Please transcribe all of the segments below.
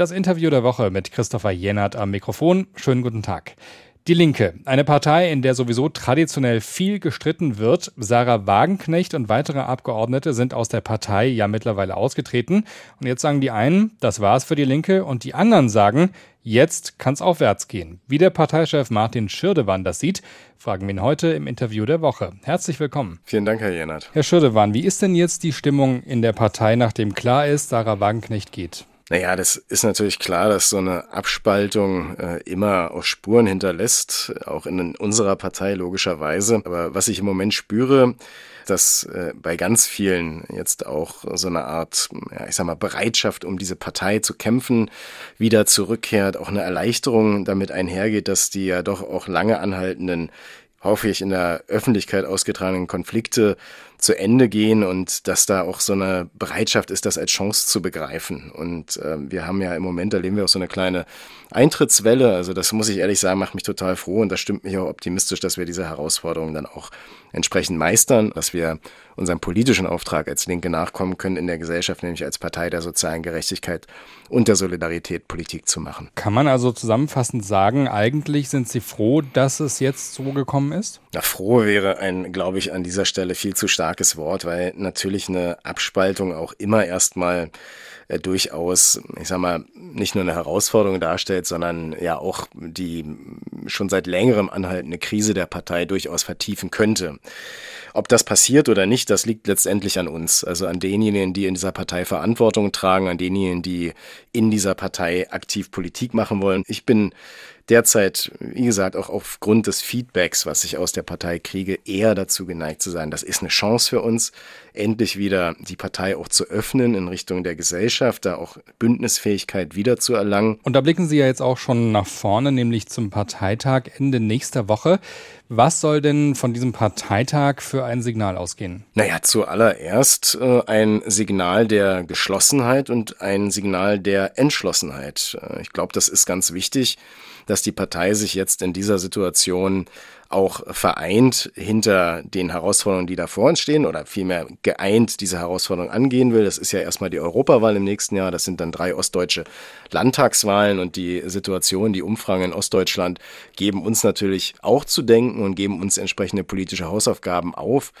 Das Interview der Woche mit Christopher Jennert am Mikrofon. Schönen guten Tag. Die Linke, eine Partei, in der sowieso traditionell viel gestritten wird. Sarah Wagenknecht und weitere Abgeordnete sind aus der Partei ja mittlerweile ausgetreten. Und jetzt sagen die einen, das war's für die Linke. Und die anderen sagen, jetzt kann's aufwärts gehen. Wie der Parteichef Martin Schirdewan das sieht, fragen wir ihn heute im Interview der Woche. Herzlich willkommen. Vielen Dank, Herr Jennert. Herr Schirdewan, wie ist denn jetzt die Stimmung in der Partei, nachdem klar ist, Sarah Wagenknecht geht? Naja, das ist natürlich klar, dass so eine Abspaltung äh, immer auch Spuren hinterlässt, auch in unserer Partei logischerweise. Aber was ich im Moment spüre, dass äh, bei ganz vielen jetzt auch so eine Art, ja, ich sag mal, Bereitschaft, um diese Partei zu kämpfen, wieder zurückkehrt, auch eine Erleichterung damit einhergeht, dass die ja doch auch lange anhaltenden hoffe ich, in der Öffentlichkeit ausgetragenen Konflikte zu Ende gehen und dass da auch so eine Bereitschaft ist, das als Chance zu begreifen. Und äh, wir haben ja im Moment, erleben wir auch so eine kleine Eintrittswelle. Also das muss ich ehrlich sagen, macht mich total froh und das stimmt mich auch optimistisch, dass wir diese Herausforderungen dann auch entsprechend meistern, dass wir unserem politischen Auftrag als Linke nachkommen können in der Gesellschaft, nämlich als Partei der sozialen Gerechtigkeit und der Solidarität Politik zu machen. Kann man also zusammenfassend sagen, eigentlich sind Sie froh, dass es jetzt so gekommen ist? Na, froh wäre ein, glaube ich, an dieser Stelle viel zu starkes Wort, weil natürlich eine Abspaltung auch immer erstmal äh, durchaus, ich sag mal, nicht nur eine Herausforderung darstellt, sondern ja auch die schon seit längerem anhaltende Krise der Partei durchaus vertiefen könnte. Ob das passiert oder nicht, das liegt letztendlich an uns, also an denjenigen, die in dieser Partei Verantwortung tragen, an denjenigen, die in dieser Partei aktiv Politik machen wollen. Ich bin derzeit, wie gesagt, auch aufgrund des Feedbacks, was ich aus der Partei kriege, eher dazu geneigt zu sein. Das ist eine Chance für uns, endlich wieder die Partei auch zu öffnen in Richtung der Gesellschaft, da auch Bündnisfähigkeit wieder zu erlangen. Und da blicken Sie ja jetzt auch schon nach vorne, nämlich zum Parteitag Ende nächster Woche. Was soll denn von diesem Parteitag für ein Signal ausgehen? Naja, zuallererst äh, ein Signal der Geschlossenheit und ein Signal der Entschlossenheit. Äh, ich glaube, das ist ganz wichtig, dass die Partei sich jetzt in dieser Situation auch vereint hinter den Herausforderungen, die da vor uns stehen oder vielmehr geeint diese Herausforderungen angehen will. Das ist ja erstmal die Europawahl im nächsten Jahr. Das sind dann drei ostdeutsche Landtagswahlen und die Situation, die Umfragen in Ostdeutschland geben uns natürlich auch zu denken und geben uns entsprechende politische Hausaufgaben auf.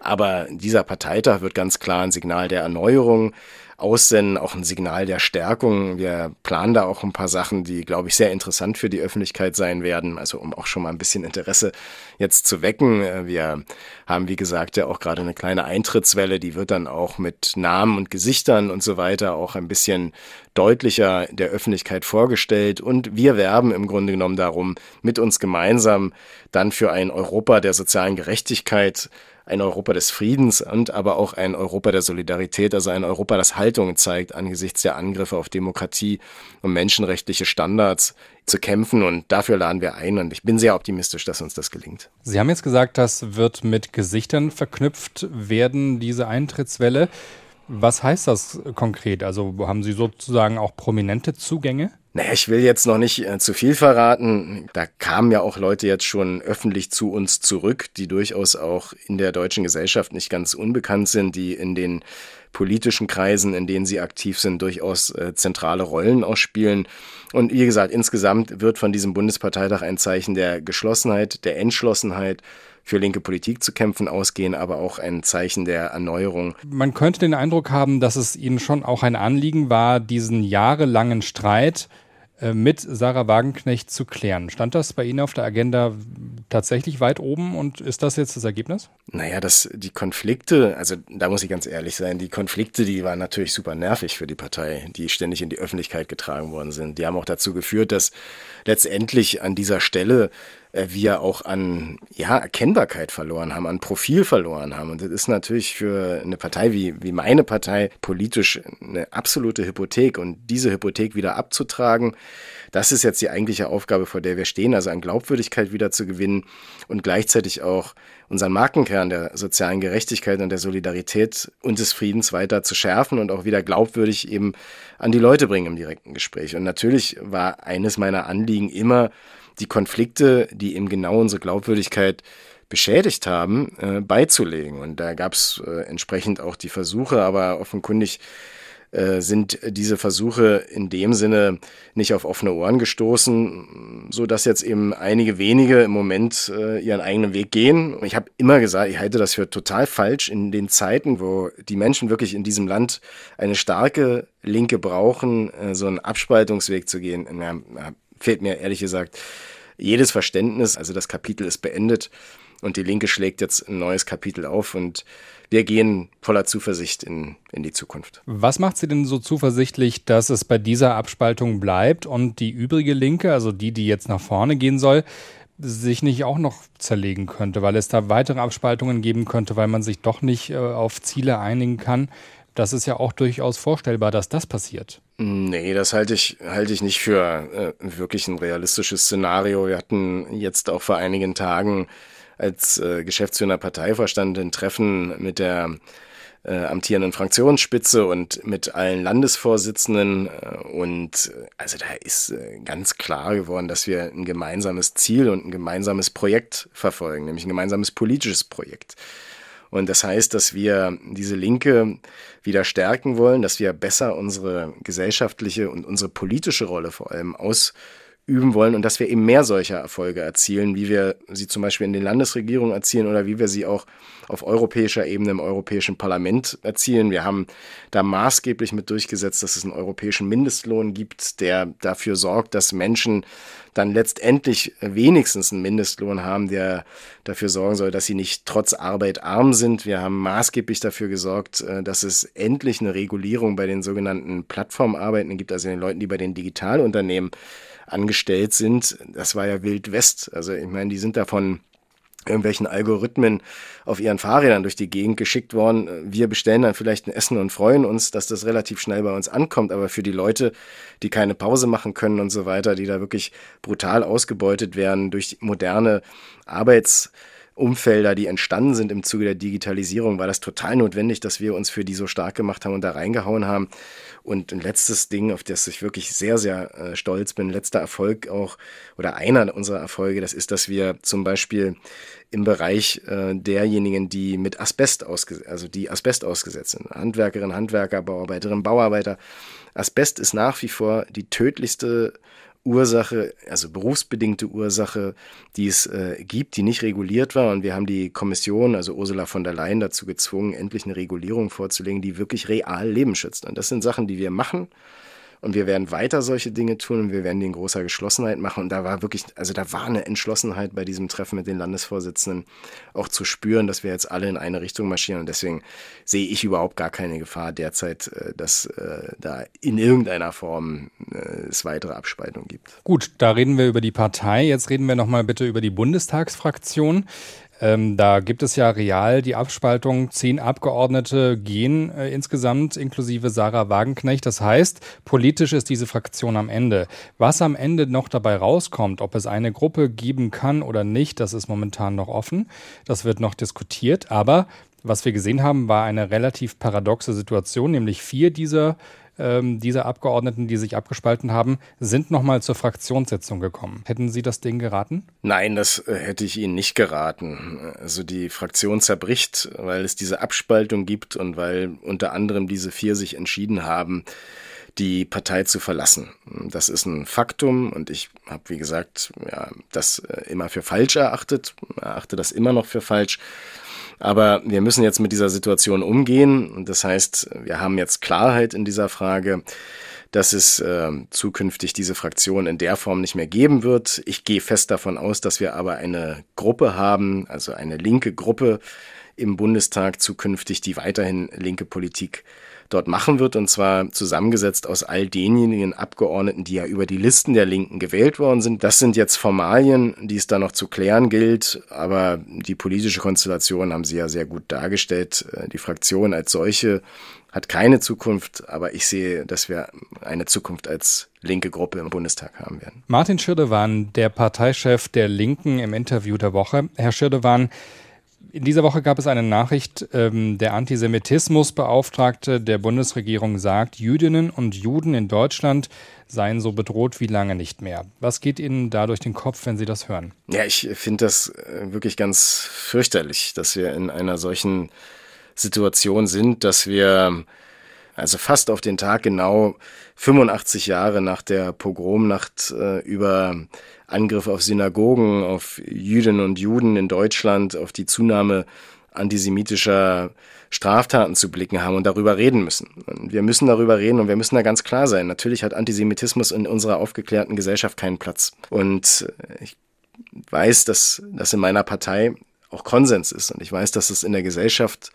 Aber dieser Parteitag wird ganz klar ein Signal der Erneuerung aussenden, auch ein Signal der Stärkung. Wir planen da auch ein paar Sachen, die, glaube ich, sehr interessant für die Öffentlichkeit sein werden, also um auch schon mal ein bisschen Interesse jetzt zu wecken. Wir haben, wie gesagt, ja auch gerade eine kleine Eintrittswelle, die wird dann auch mit Namen und Gesichtern und so weiter auch ein bisschen deutlicher der Öffentlichkeit vorgestellt. Und wir werben im Grunde genommen darum, mit uns gemeinsam dann für ein Europa der sozialen Gerechtigkeit ein Europa des Friedens und aber auch ein Europa der Solidarität, also ein Europa, das Haltung zeigt angesichts der Angriffe auf Demokratie und menschenrechtliche Standards zu kämpfen. Und dafür laden wir ein. Und ich bin sehr optimistisch, dass uns das gelingt. Sie haben jetzt gesagt, das wird mit Gesichtern verknüpft werden, diese Eintrittswelle. Was heißt das konkret? Also haben Sie sozusagen auch prominente Zugänge? Naja, ich will jetzt noch nicht äh, zu viel verraten. Da kamen ja auch Leute jetzt schon öffentlich zu uns zurück, die durchaus auch in der deutschen Gesellschaft nicht ganz unbekannt sind, die in den politischen Kreisen, in denen sie aktiv sind, durchaus äh, zentrale Rollen ausspielen. Und wie gesagt, insgesamt wird von diesem Bundesparteitag ein Zeichen der Geschlossenheit, der Entschlossenheit für linke Politik zu kämpfen ausgehen, aber auch ein Zeichen der Erneuerung. Man könnte den Eindruck haben, dass es Ihnen schon auch ein Anliegen war, diesen jahrelangen Streit mit Sarah Wagenknecht zu klären. Stand das bei Ihnen auf der Agenda tatsächlich weit oben und ist das jetzt das Ergebnis? Naja, das, die Konflikte, also da muss ich ganz ehrlich sein, die Konflikte, die waren natürlich super nervig für die Partei, die ständig in die Öffentlichkeit getragen worden sind. Die haben auch dazu geführt, dass letztendlich an dieser Stelle äh, wir auch an ja, Erkennbarkeit verloren haben, an Profil verloren haben. Und das ist natürlich für eine Partei wie, wie meine Partei politisch eine absolute Hypothek. Und diese Hypothek wieder abzutragen, das ist jetzt die eigentliche Aufgabe, vor der wir stehen, also an Glaubwürdigkeit wieder zu gewinnen und gleichzeitig auch unseren Markenkern der sozialen Gerechtigkeit und der Solidarität und des Friedens weiter zu schärfen und auch wieder glaubwürdig eben an die Leute bringen im direkten Gespräch. Und natürlich war eines meiner Anliegen immer, die Konflikte, die eben genau unsere Glaubwürdigkeit beschädigt haben, äh, beizulegen. Und da gab es äh, entsprechend auch die Versuche, aber offenkundig äh, sind diese Versuche in dem Sinne nicht auf offene Ohren gestoßen, so dass jetzt eben einige wenige im Moment äh, ihren eigenen Weg gehen. Ich habe immer gesagt, ich halte das für total falsch in den Zeiten, wo die Menschen wirklich in diesem Land eine starke Linke brauchen, äh, so einen Abspaltungsweg zu gehen. Na, fehlt mir ehrlich gesagt jedes Verständnis. Also das Kapitel ist beendet und die Linke schlägt jetzt ein neues Kapitel auf und wir gehen voller Zuversicht in, in die Zukunft. Was macht Sie denn so zuversichtlich, dass es bei dieser Abspaltung bleibt und die übrige Linke, also die, die jetzt nach vorne gehen soll, sich nicht auch noch zerlegen könnte, weil es da weitere Abspaltungen geben könnte, weil man sich doch nicht äh, auf Ziele einigen kann. Das ist ja auch durchaus vorstellbar, dass das passiert. Nee, das halte ich, halte ich nicht für äh, wirklich ein realistisches Szenario. Wir hatten jetzt auch vor einigen Tagen als äh, Geschäftsführer Parteivorstand ein Treffen mit der äh, amtierenden Fraktionsspitze und mit allen Landesvorsitzenden. Äh, und äh, also da ist äh, ganz klar geworden, dass wir ein gemeinsames Ziel und ein gemeinsames Projekt verfolgen, nämlich ein gemeinsames politisches Projekt. Und das heißt, dass wir diese Linke wieder stärken wollen, dass wir besser unsere gesellschaftliche und unsere politische Rolle vor allem aus üben wollen und dass wir eben mehr solcher Erfolge erzielen, wie wir sie zum Beispiel in den Landesregierungen erzielen oder wie wir sie auch auf europäischer Ebene im Europäischen Parlament erzielen. Wir haben da maßgeblich mit durchgesetzt, dass es einen europäischen Mindestlohn gibt, der dafür sorgt, dass Menschen dann letztendlich wenigstens einen Mindestlohn haben, der dafür sorgen soll, dass sie nicht trotz Arbeit arm sind. Wir haben maßgeblich dafür gesorgt, äh, dass es endlich eine Regulierung bei den sogenannten Plattformarbeiten gibt, also den Leuten, die bei den Digitalunternehmen angestellt sind, das war ja Wild West. Also ich meine, die sind davon irgendwelchen Algorithmen auf ihren Fahrrädern durch die Gegend geschickt worden. Wir bestellen dann vielleicht ein Essen und freuen uns, dass das relativ schnell bei uns ankommt. Aber für die Leute, die keine Pause machen können und so weiter, die da wirklich brutal ausgebeutet werden durch moderne Arbeits- Umfelder, die entstanden sind im Zuge der Digitalisierung, war das total notwendig, dass wir uns für die so stark gemacht haben und da reingehauen haben. Und ein letztes Ding, auf das ich wirklich sehr, sehr äh, stolz bin, letzter Erfolg auch oder einer unserer Erfolge, das ist, dass wir zum Beispiel im Bereich äh, derjenigen, die mit Asbest ausgesetzt, also die Asbest ausgesetzt sind, Handwerkerinnen, Handwerker, Bauarbeiterinnen, Bauarbeiter. Asbest ist nach wie vor die tödlichste Ursache, also berufsbedingte Ursache, die es äh, gibt, die nicht reguliert war. Und wir haben die Kommission, also Ursula von der Leyen, dazu gezwungen, endlich eine Regulierung vorzulegen, die wirklich real Leben schützt. Und das sind Sachen, die wir machen und wir werden weiter solche Dinge tun und wir werden die in großer Geschlossenheit machen. Und da war wirklich, also da war eine Entschlossenheit bei diesem Treffen mit den Landesvorsitzenden auch zu spüren, dass wir jetzt alle in eine Richtung marschieren. Und deswegen sehe ich überhaupt gar keine Gefahr derzeit, äh, dass äh, da in irgendeiner Form äh, es weitere Abspaltungen gibt. Gut, da reden wir über die Partei. Jetzt reden wir nochmal bitte über die Bundestagsfraktion. Ähm, da gibt es ja real die Abspaltung. Zehn Abgeordnete gehen äh, insgesamt, inklusive Sarah Wagenknecht. Das heißt, politisch ist diese Fraktion am Ende. Was am Ende noch dabei rauskommt, ob es eine Gruppe geben kann oder nicht, das ist momentan noch offen. Das wird noch diskutiert. Aber was wir gesehen haben, war eine relativ paradoxe Situation, nämlich vier dieser ähm, diese Abgeordneten, die sich abgespalten haben, sind nochmal zur Fraktionssitzung gekommen. Hätten Sie das Ding geraten? Nein, das äh, hätte ich Ihnen nicht geraten. Also die Fraktion zerbricht, weil es diese Abspaltung gibt und weil unter anderem diese vier sich entschieden haben, die Partei zu verlassen. Das ist ein Faktum und ich habe, wie gesagt, ja, das äh, immer für falsch erachtet, erachte das immer noch für falsch. Aber wir müssen jetzt mit dieser Situation umgehen. Und das heißt, wir haben jetzt Klarheit in dieser Frage dass es äh, zukünftig diese Fraktion in der Form nicht mehr geben wird. Ich gehe fest davon aus, dass wir aber eine Gruppe haben, also eine linke Gruppe im Bundestag zukünftig, die weiterhin linke Politik dort machen wird, und zwar zusammengesetzt aus all denjenigen Abgeordneten, die ja über die Listen der Linken gewählt worden sind. Das sind jetzt Formalien, die es da noch zu klären gilt, aber die politische Konstellation haben Sie ja sehr gut dargestellt. Äh, die Fraktion als solche hat keine Zukunft, aber ich sehe, dass wir eine Zukunft als linke Gruppe im Bundestag haben werden. Martin Schirdewan, der Parteichef der Linken im Interview der Woche. Herr Schirdewan, in dieser Woche gab es eine Nachricht, ähm, der Antisemitismusbeauftragte der Bundesregierung sagt, Jüdinnen und Juden in Deutschland seien so bedroht wie lange nicht mehr. Was geht Ihnen da durch den Kopf, wenn Sie das hören? Ja, ich finde das äh, wirklich ganz fürchterlich, dass wir in einer solchen Situation sind, dass wir also fast auf den Tag genau 85 Jahre nach der Pogromnacht äh, über Angriffe auf Synagogen, auf Jüdinnen und Juden in Deutschland, auf die Zunahme antisemitischer Straftaten zu blicken haben und darüber reden müssen. Und wir müssen darüber reden und wir müssen da ganz klar sein. Natürlich hat Antisemitismus in unserer aufgeklärten Gesellschaft keinen Platz. Und ich weiß, dass das in meiner Partei auch Konsens ist. Und ich weiß, dass es in der Gesellschaft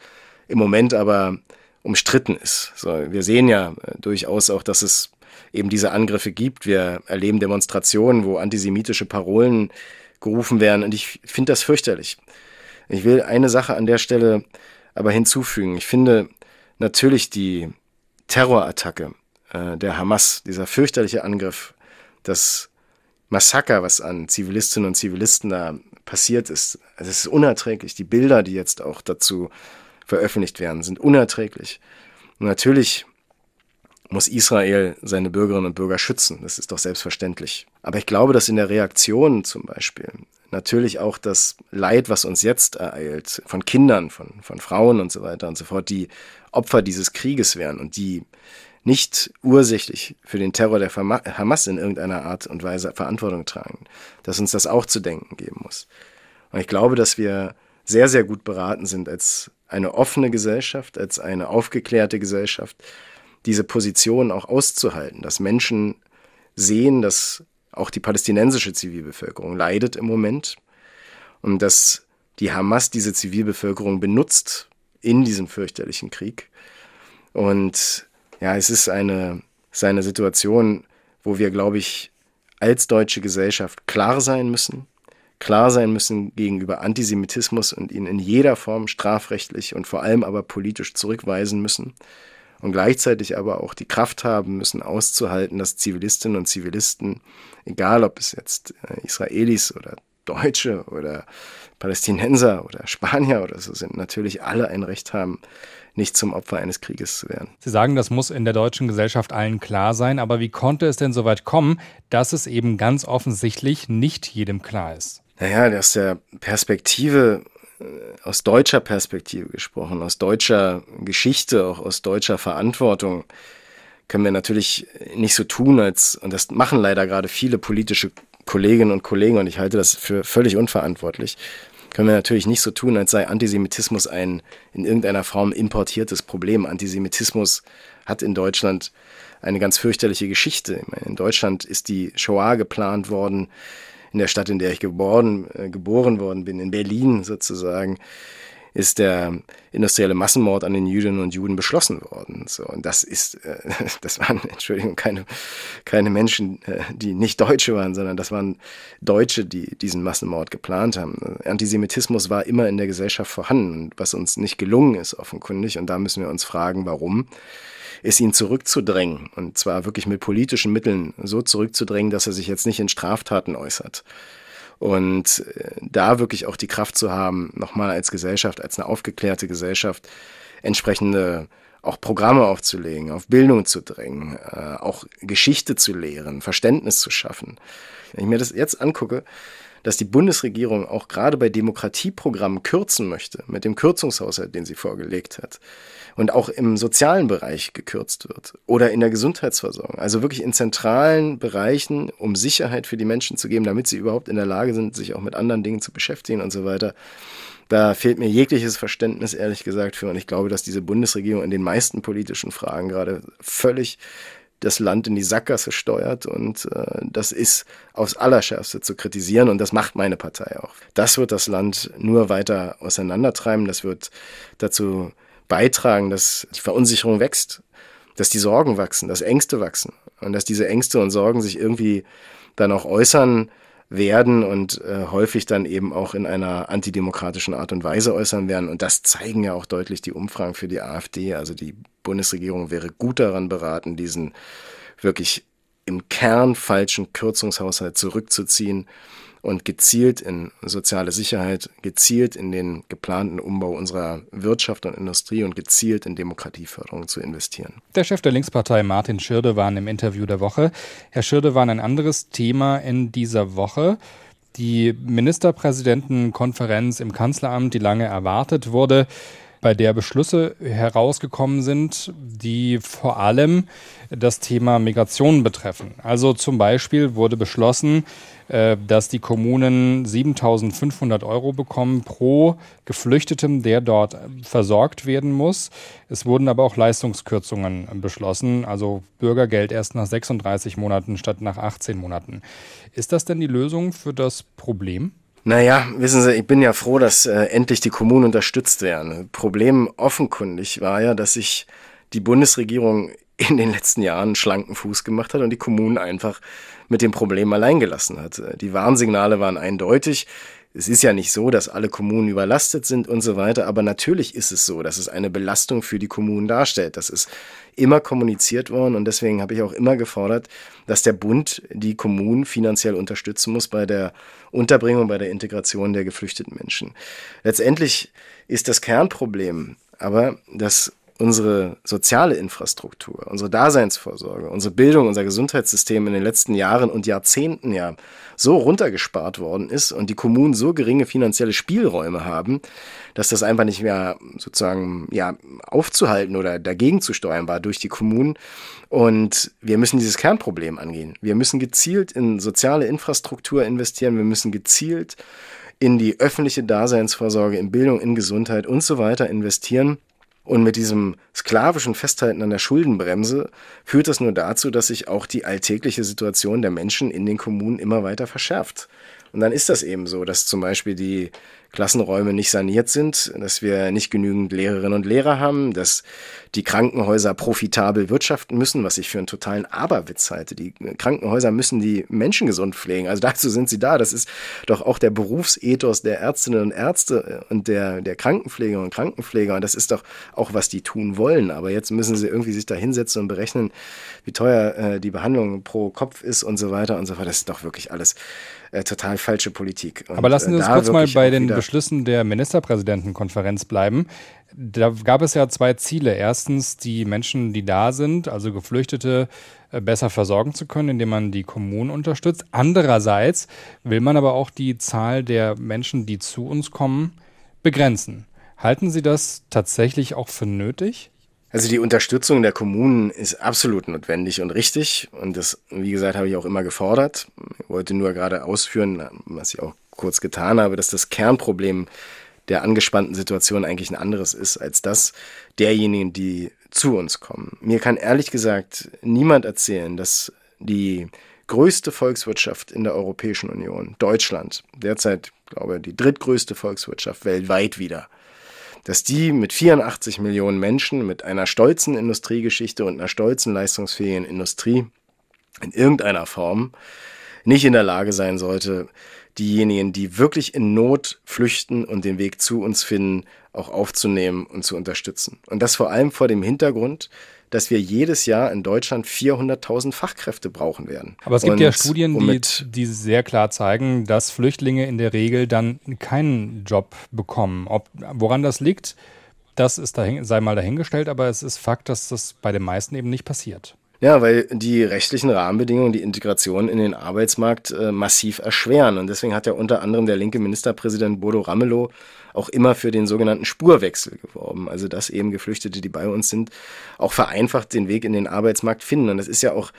im Moment aber umstritten ist. So, wir sehen ja durchaus auch, dass es eben diese Angriffe gibt. Wir erleben Demonstrationen, wo antisemitische Parolen gerufen werden. Und ich finde das fürchterlich. Ich will eine Sache an der Stelle aber hinzufügen. Ich finde natürlich die Terrorattacke äh, der Hamas, dieser fürchterliche Angriff, das Massaker, was an Zivilistinnen und Zivilisten da passiert ist, also es ist unerträglich. Die Bilder, die jetzt auch dazu veröffentlicht werden, sind unerträglich. Und natürlich muss Israel seine Bürgerinnen und Bürger schützen. Das ist doch selbstverständlich. Aber ich glaube, dass in der Reaktion zum Beispiel natürlich auch das Leid, was uns jetzt ereilt, von Kindern, von, von Frauen und so weiter und so fort, die Opfer dieses Krieges wären und die nicht ursächlich für den Terror der Hamas in irgendeiner Art und Weise Verantwortung tragen, dass uns das auch zu denken geben muss. Und ich glaube, dass wir sehr, sehr gut beraten sind als eine offene Gesellschaft, als eine aufgeklärte Gesellschaft, diese Position auch auszuhalten, dass Menschen sehen, dass auch die palästinensische Zivilbevölkerung leidet im Moment und dass die Hamas diese Zivilbevölkerung benutzt in diesem fürchterlichen Krieg. Und ja, es ist eine, es ist eine Situation, wo wir, glaube ich, als deutsche Gesellschaft klar sein müssen, klar sein müssen gegenüber Antisemitismus und ihn in jeder Form strafrechtlich und vor allem aber politisch zurückweisen müssen und gleichzeitig aber auch die Kraft haben müssen, auszuhalten, dass Zivilistinnen und Zivilisten, egal ob es jetzt äh, Israelis oder Deutsche oder Palästinenser oder Spanier oder so sind, natürlich alle ein Recht haben, nicht zum Opfer eines Krieges zu werden. Sie sagen, das muss in der deutschen Gesellschaft allen klar sein, aber wie konnte es denn so weit kommen, dass es eben ganz offensichtlich nicht jedem klar ist? Naja, aus der Perspektive aus deutscher Perspektive gesprochen, aus deutscher Geschichte, auch aus deutscher Verantwortung, können wir natürlich nicht so tun, als, und das machen leider gerade viele politische Kolleginnen und Kollegen, und ich halte das für völlig unverantwortlich, können wir natürlich nicht so tun, als sei Antisemitismus ein in irgendeiner Form importiertes Problem. Antisemitismus hat in Deutschland eine ganz fürchterliche Geschichte. In Deutschland ist die Shoah geplant worden in der Stadt, in der ich geboren, äh, geboren worden bin, in Berlin sozusagen, ist der industrielle Massenmord an den Jüdinnen und Juden beschlossen worden. So, und das ist, äh, das waren, Entschuldigung, keine, keine Menschen, äh, die nicht Deutsche waren, sondern das waren Deutsche, die diesen Massenmord geplant haben. Antisemitismus war immer in der Gesellschaft vorhanden, was uns nicht gelungen ist, offenkundig. Und da müssen wir uns fragen, warum ist ihn zurückzudrängen. Und zwar wirklich mit politischen Mitteln so zurückzudrängen, dass er sich jetzt nicht in Straftaten äußert. Und äh, da wirklich auch die Kraft zu haben, nochmal als Gesellschaft, als eine aufgeklärte Gesellschaft, entsprechende auch Programme aufzulegen, auf Bildung zu drängen, äh, auch Geschichte zu lehren, Verständnis zu schaffen. Wenn ich mir das jetzt angucke, dass die Bundesregierung auch gerade bei Demokratieprogrammen kürzen möchte, mit dem Kürzungshaushalt, den sie vorgelegt hat, und auch im sozialen Bereich gekürzt wird oder in der Gesundheitsversorgung. Also wirklich in zentralen Bereichen, um Sicherheit für die Menschen zu geben, damit sie überhaupt in der Lage sind, sich auch mit anderen Dingen zu beschäftigen und so weiter. Da fehlt mir jegliches Verständnis, ehrlich gesagt, für. Und ich glaube, dass diese Bundesregierung in den meisten politischen Fragen gerade völlig das Land in die Sackgasse steuert und äh, das ist aufs Allerschärfste zu kritisieren und das macht meine Partei auch. Das wird das Land nur weiter auseinandertreiben, das wird dazu beitragen, dass die Verunsicherung wächst, dass die Sorgen wachsen, dass Ängste wachsen und dass diese Ängste und Sorgen sich irgendwie dann auch äußern werden und äh, häufig dann eben auch in einer antidemokratischen Art und Weise äußern werden. Und das zeigen ja auch deutlich die Umfragen für die AfD. Also die Bundesregierung wäre gut daran beraten, diesen wirklich im Kern falschen Kürzungshaushalt zurückzuziehen und gezielt in soziale Sicherheit, gezielt in den geplanten Umbau unserer Wirtschaft und Industrie und gezielt in Demokratieförderung zu investieren. Der Chef der Linkspartei Martin Schirdewan im Interview der Woche. Herr Schirdewan, ein anderes Thema in dieser Woche. Die Ministerpräsidentenkonferenz im Kanzleramt, die lange erwartet wurde, bei der Beschlüsse herausgekommen sind, die vor allem das Thema Migration betreffen. Also zum Beispiel wurde beschlossen, äh, dass die Kommunen 7.500 Euro bekommen pro Geflüchteten, der dort versorgt werden muss. Es wurden aber auch Leistungskürzungen beschlossen, also Bürgergeld erst nach 36 Monaten statt nach 18 Monaten. Ist das denn die Lösung für das Problem? Naja, wissen Sie, ich bin ja froh, dass äh, endlich die Kommunen unterstützt werden. Problem offenkundig war ja, dass sich die Bundesregierung in den letzten Jahren schlanken Fuß gemacht hat und die Kommunen einfach mit dem Problem allein gelassen hat. Die Warnsignale waren eindeutig. Es ist ja nicht so, dass alle Kommunen überlastet sind und so weiter, aber natürlich ist es so, dass es eine Belastung für die Kommunen darstellt. Das ist immer kommuniziert worden und deswegen habe ich auch immer gefordert, dass der Bund die Kommunen finanziell unterstützen muss bei der Unterbringung, bei der Integration der geflüchteten Menschen. Letztendlich ist das Kernproblem aber, dass unsere soziale Infrastruktur, unsere Daseinsvorsorge, unsere Bildung, unser Gesundheitssystem in den letzten Jahren und Jahrzehnten ja so runtergespart worden ist und die Kommunen so geringe finanzielle Spielräume haben, dass das einfach nicht mehr sozusagen ja aufzuhalten oder dagegen zu steuern war durch die Kommunen. Und wir müssen dieses Kernproblem angehen. Wir müssen gezielt in soziale Infrastruktur investieren. Wir müssen gezielt in die öffentliche Daseinsvorsorge, in Bildung, in Gesundheit und so weiter investieren und mit diesem sklavischen Festhalten an der Schuldenbremse führt das nur dazu, dass sich auch die alltägliche Situation der Menschen in den Kommunen immer weiter verschärft. Und dann ist das eben so, dass zum Beispiel die Klassenräume nicht saniert sind, dass wir nicht genügend Lehrerinnen und Lehrer haben, dass die Krankenhäuser profitabel wirtschaften müssen, was ich für einen totalen Aberwitz halte. Die Krankenhäuser müssen die Menschen gesund pflegen. Also dazu sind sie da. Das ist doch auch der Berufsethos der Ärztinnen und Ärzte und der, der Krankenpfleger und Krankenpfleger. Und das ist doch auch, was die tun wollen. Aber jetzt müssen sie irgendwie sich da hinsetzen und berechnen, wie teuer äh, die Behandlung pro Kopf ist und so weiter und so fort. Das ist doch wirklich alles äh, total falsche Politik. Und, Aber lassen Sie äh, uns kurz mal bei den Beschlüssen der Ministerpräsidentenkonferenz bleiben. Da gab es ja zwei Ziele. Erstens, die Menschen, die da sind, also Geflüchtete, äh, besser versorgen zu können, indem man die Kommunen unterstützt. Andererseits will man aber auch die Zahl der Menschen, die zu uns kommen, begrenzen. Halten Sie das tatsächlich auch für nötig? Also die Unterstützung der Kommunen ist absolut notwendig und richtig. Und das, wie gesagt, habe ich auch immer gefordert. Ich wollte nur gerade ausführen, was ich auch kurz getan habe, dass das Kernproblem der angespannten Situation eigentlich ein anderes ist als das derjenigen, die zu uns kommen. Mir kann ehrlich gesagt niemand erzählen, dass die größte Volkswirtschaft in der Europäischen Union, Deutschland, derzeit, glaube ich, die drittgrößte Volkswirtschaft weltweit wieder, dass die mit 84 Millionen Menschen, mit einer stolzen Industriegeschichte und einer stolzen leistungsfähigen Industrie in irgendeiner Form nicht in der Lage sein sollte, diejenigen, die wirklich in Not flüchten und den Weg zu uns finden, auch aufzunehmen und zu unterstützen. Und das vor allem vor dem Hintergrund, dass wir jedes Jahr in Deutschland 400.000 Fachkräfte brauchen werden. Aber es gibt und ja Studien, die, die sehr klar zeigen, dass Flüchtlinge in der Regel dann keinen Job bekommen. Ob, woran das liegt, das ist dahin, sei mal dahingestellt, aber es ist Fakt, dass das bei den meisten eben nicht passiert. Ja, weil die rechtlichen Rahmenbedingungen die Integration in den Arbeitsmarkt äh, massiv erschweren. Und deswegen hat ja unter anderem der linke Ministerpräsident Bodo Ramelow auch immer für den sogenannten Spurwechsel geworben. Also dass eben Geflüchtete, die bei uns sind, auch vereinfacht den Weg in den Arbeitsmarkt finden. Und das ist ja auch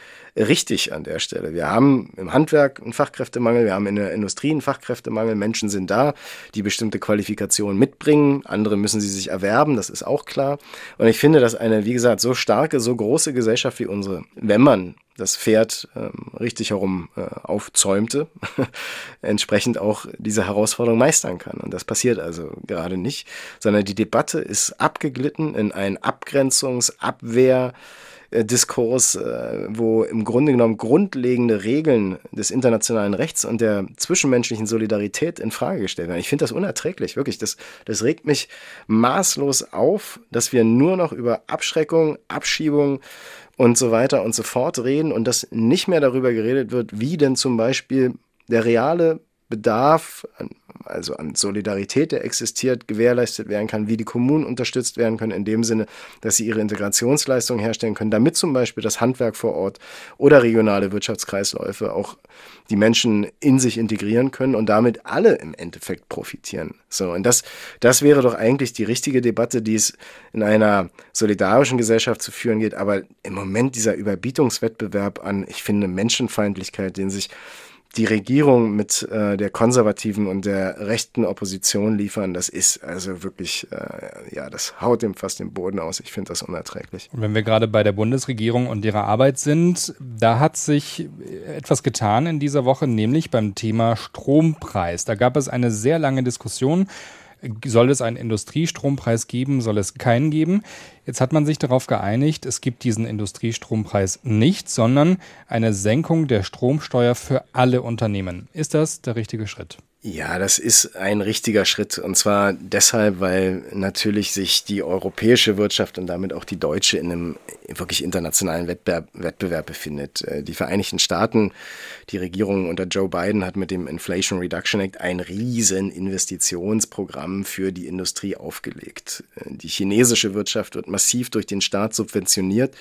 richtig an der Stelle. Wir haben im Handwerk einen Fachkräftemangel, wir haben in der Industrie einen Fachkräftemangel. Menschen sind da, die bestimmte Qualifikationen mitbringen. Andere müssen sie sich erwerben, das ist auch klar. Und ich finde, dass eine, wie gesagt, so starke, so große Gesellschaft wie unsere, wenn man das Pferd ähm, richtig herum äh, aufzäumte, entsprechend auch diese Herausforderung meistern kann. Und das passiert also gerade nicht, sondern die Debatte ist abgeglitten in einen Abgrenzungs-, Abwehr-, Diskurs, äh, wo im Grunde genommen grundlegende Regeln des internationalen Rechts und der zwischenmenschlichen Solidarität in Frage gestellt werden. Ich finde das unerträglich, wirklich. Das, das regt mich maßlos auf, dass wir nur noch über Abschreckung, Abschiebung und so weiter und so fort reden und dass nicht mehr darüber geredet wird, wie denn zum Beispiel der reale Bedarf also an Solidarität, der existiert, gewährleistet werden kann, wie die Kommunen unterstützt werden können, in dem Sinne, dass sie ihre Integrationsleistungen herstellen können, damit zum Beispiel das Handwerk vor Ort oder regionale Wirtschaftskreisläufe auch die Menschen in sich integrieren können und damit alle im Endeffekt profitieren. So, und das, das wäre doch eigentlich die richtige Debatte, die es in einer solidarischen Gesellschaft zu führen geht. Aber im Moment dieser Überbietungswettbewerb an, ich finde, Menschenfeindlichkeit, den sich die Regierung mit äh, der konservativen und der rechten Opposition liefern, das ist also wirklich, äh, ja, das haut dem fast den Boden aus. Ich finde das unerträglich. Und wenn wir gerade bei der Bundesregierung und ihrer Arbeit sind, da hat sich etwas getan in dieser Woche, nämlich beim Thema Strompreis. Da gab es eine sehr lange Diskussion soll es einen Industriestrompreis geben? Soll es keinen geben? Jetzt hat man sich darauf geeinigt, es gibt diesen Industriestrompreis nicht, sondern eine Senkung der Stromsteuer für alle Unternehmen. Ist das der richtige Schritt? Ja, das ist ein richtiger Schritt. Und zwar deshalb, weil natürlich sich die europäische Wirtschaft und damit auch die deutsche in einem wirklich internationalen Wettbewerb, Wettbewerb befindet. Äh, die Vereinigten Staaten, die Regierung unter Joe Biden hat mit dem Inflation Reduction Act ein riesen Investitionsprogramm für die Industrie aufgelegt. Äh, die chinesische Wirtschaft wird massiv durch den Staat subventioniert.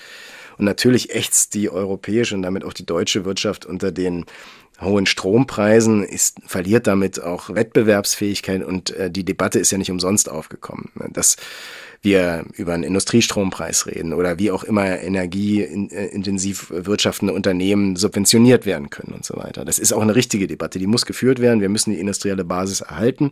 Und natürlich ächzt die europäische und damit auch die deutsche Wirtschaft unter den hohen Strompreisen ist, verliert damit auch Wettbewerbsfähigkeit und äh, die Debatte ist ja nicht umsonst aufgekommen. Das wir über einen Industriestrompreis reden oder wie auch immer energieintensiv wirtschaftende Unternehmen subventioniert werden können und so weiter. Das ist auch eine richtige Debatte, die muss geführt werden. Wir müssen die industrielle Basis erhalten.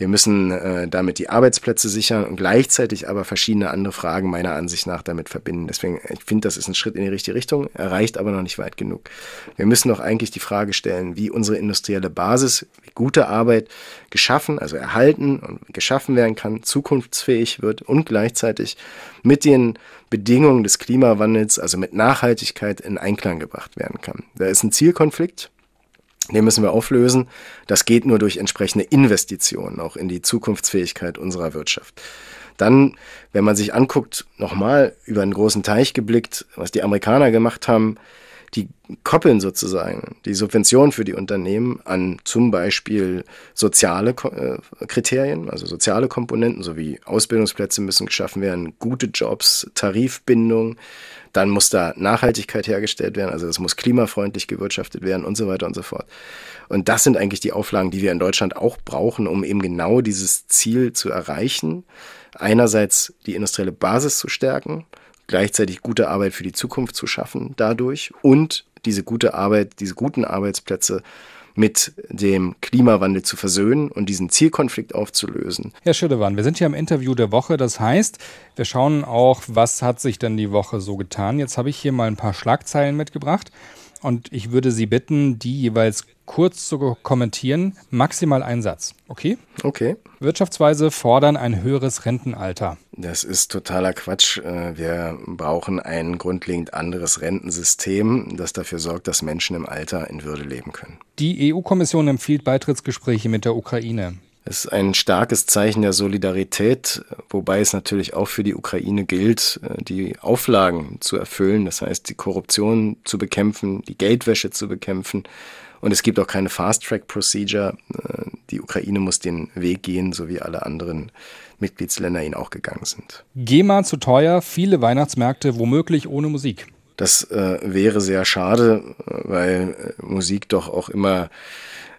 Wir müssen äh, damit die Arbeitsplätze sichern und gleichzeitig aber verschiedene andere Fragen meiner Ansicht nach damit verbinden. Deswegen, ich finde, das ist ein Schritt in die richtige Richtung, erreicht aber noch nicht weit genug. Wir müssen doch eigentlich die Frage stellen, wie unsere industrielle Basis, wie gute Arbeit geschaffen, also erhalten und geschaffen werden kann, zukunftsfähig wird und gleichzeitig mit den Bedingungen des Klimawandels, also mit Nachhaltigkeit in Einklang gebracht werden kann. Da ist ein Zielkonflikt, den müssen wir auflösen. Das geht nur durch entsprechende Investitionen auch in die Zukunftsfähigkeit unserer Wirtschaft. Dann, wenn man sich anguckt, nochmal über einen großen Teich geblickt, was die Amerikaner gemacht haben, die koppeln sozusagen die Subvention für die Unternehmen an zum Beispiel soziale äh, Kriterien, also soziale Komponenten, sowie Ausbildungsplätze müssen geschaffen werden, gute Jobs, Tarifbindung, dann muss da Nachhaltigkeit hergestellt werden, also es muss klimafreundlich gewirtschaftet werden und so weiter und so fort. Und das sind eigentlich die Auflagen, die wir in Deutschland auch brauchen, um eben genau dieses Ziel zu erreichen. Einerseits die industrielle Basis zu stärken, gleichzeitig gute Arbeit für die Zukunft zu schaffen dadurch und diese gute Arbeit, diese guten Arbeitsplätze mit dem Klimawandel zu versöhnen und diesen Zielkonflikt aufzulösen. Herr Schirdewan, wir sind hier im Interview der Woche. Das heißt, wir schauen auch, was hat sich denn die Woche so getan. Jetzt habe ich hier mal ein paar Schlagzeilen mitgebracht und ich würde Sie bitten, die jeweils kurz zu kommentieren. Maximal ein Satz. Okay? Okay. Wirtschaftsweise fordern ein höheres Rentenalter. Das ist totaler Quatsch. Äh, wir brauchen ein grundlegend anderes Rentensystem, das dafür sorgt, dass Menschen im Alter in Würde leben können. Die EU-Kommission empfiehlt Beitrittsgespräche mit der Ukraine. Es ist ein starkes Zeichen der Solidarität, wobei es natürlich auch für die Ukraine gilt, äh, die Auflagen zu erfüllen, das heißt die Korruption zu bekämpfen, die Geldwäsche zu bekämpfen. Und es gibt auch keine Fast-Track-Procedure. Äh, die Ukraine muss den Weg gehen, so wie alle anderen Mitgliedsländer ihn auch gegangen sind. GEMA zu teuer, viele Weihnachtsmärkte womöglich ohne Musik. Das äh, wäre sehr schade, äh, weil äh, Musik doch auch immer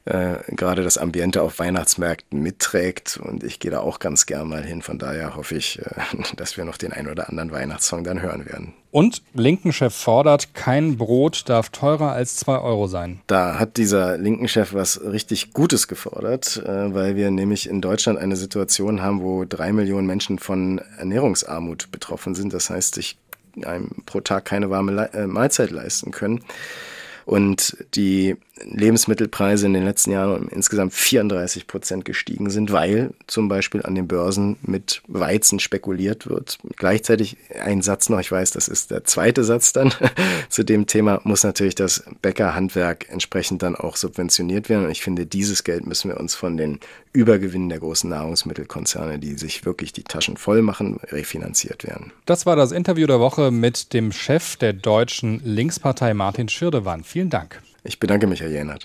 äh, gerade das Ambiente auf Weihnachtsmärkten mitträgt. Und ich gehe da auch ganz gern mal hin. Von daher hoffe ich, äh, dass wir noch den ein oder anderen Weihnachtssong dann hören werden. Und Linken-Chef fordert, kein Brot darf teurer als zwei Euro sein. Da hat dieser Linken-Chef was richtig Gutes gefordert, äh, weil wir nämlich in Deutschland eine Situation haben, wo drei Millionen Menschen von Ernährungsarmut betroffen sind. Das heißt, sich einem pro Tag keine warme Mahlzeit leisten können und die Lebensmittelpreise in den letzten Jahren um insgesamt 34 Prozent gestiegen sind, weil zum Beispiel an den Börsen mit Weizen spekuliert wird. Gleichzeitig ein Satz noch, ich weiß, das ist der zweite Satz dann zu dem Thema, muss natürlich das Bäckerhandwerk entsprechend dann auch subventioniert werden. Und ich finde, dieses Geld müssen wir uns von den Übergewinnen der großen Nahrungsmittelkonzerne, die sich wirklich die Taschen voll machen, refinanziert werden. Das war das Interview der Woche mit dem Chef der deutschen Linkspartei Martin Schirdewan. Vielen Dank. Ich bedanke mich, Herr Jenert.